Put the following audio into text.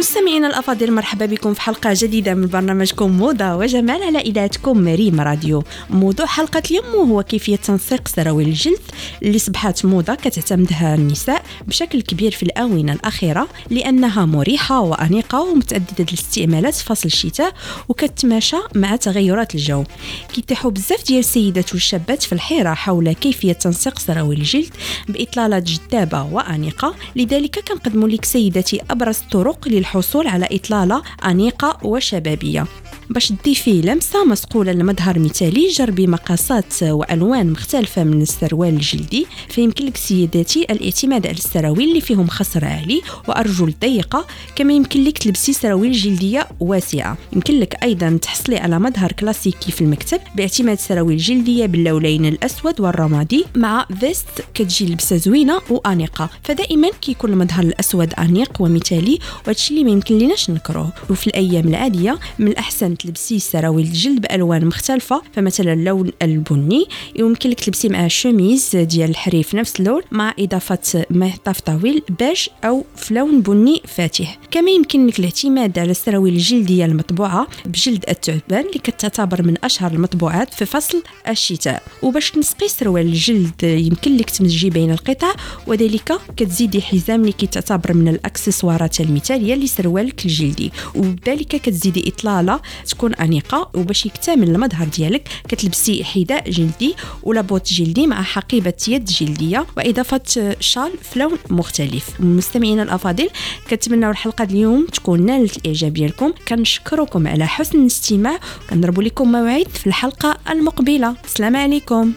مستمعينا الأفاضل مرحبا بكم في حلقة جديدة من برنامجكم موضة وجمال على إذاعتكم ريم راديو. موضوع حلقة اليوم هو كيفية تنسيق سراويل الجلد. اللي صبحت موضة كتعتمدها النساء بشكل كبير في الآونة الأخيرة لأنها مريحة وأنيقة ومتعددة الاستعمالات في فصل الشتاء وكتماشى مع تغيرات الجو. كيتيحوا بزاف ديال السيدات والشابات في الحيرة حول كيفية تنسيق سراويل الجلد باطلالات جذابة وأنيقة. لذلك كنقدموا لك سيداتي أبرز الطرق على إطلالة أنيقة وشبابية. باش تضيفي لمسة مسقولة لمظهر مثالي جربي مقاسات وألوان مختلفة من السروال الجلدي. فيمكن لك سيداتي الإعتماد على السراويل اللي فيهم خصر عالي وأرجل ضيقة كما يمكن لك تلبسي سراويل جلدية واسعة. يمكن لك أيضا تحصلي على مظهر كلاسيكي في المكتب باعتماد سراويل جلدية باللونين الأسود والرمادي. مع فيست كتجي لبسة زوينة وأنيقة. فدائما كيكون المظهر الأسود أنيق ومثالي وهادشي اللي ما يمكن ليناش نكروه وفي الأيام العادية من الأحسن تلبسي سراويل الجلد بألوان مختلفة فمثلا اللون البني يمكن لك تلبسي معاه شوميز ديال الحرير نفس اللون مع إضافة مهطف طويل بيج أو في لون بني فاتح. كما يمكن لك الاعتماد على السراويل الجلدية المطبوعة بجلد الثعبان اللي كتعتبر من أشهر المطبوعات في فصل الشتاء. وباش تنسقي سروال الجلد يمكن لك تمزجي بين القطع وذلك كتزيدي حزام اللي كتعتبر من الأكسسوارات المثاليه لسروالك الجلدي. وبذلك كتزيدي إطلالة تكون أنيقة وباش يكتمل المظهر ديالك كتلبسي حذاء جلدي ولا بوت جلدي مع حقيبة يد جلدية. وإضافة شال في لون مختلف. مستمعينا الأفاضل كنتمنى الحلقة اليوم تكون نالت الإعجاب ديالكم. كنشكركم على حسن الاستماع. كنضرب لكم موعد في الحلقة المقبلة. السلام عليكم.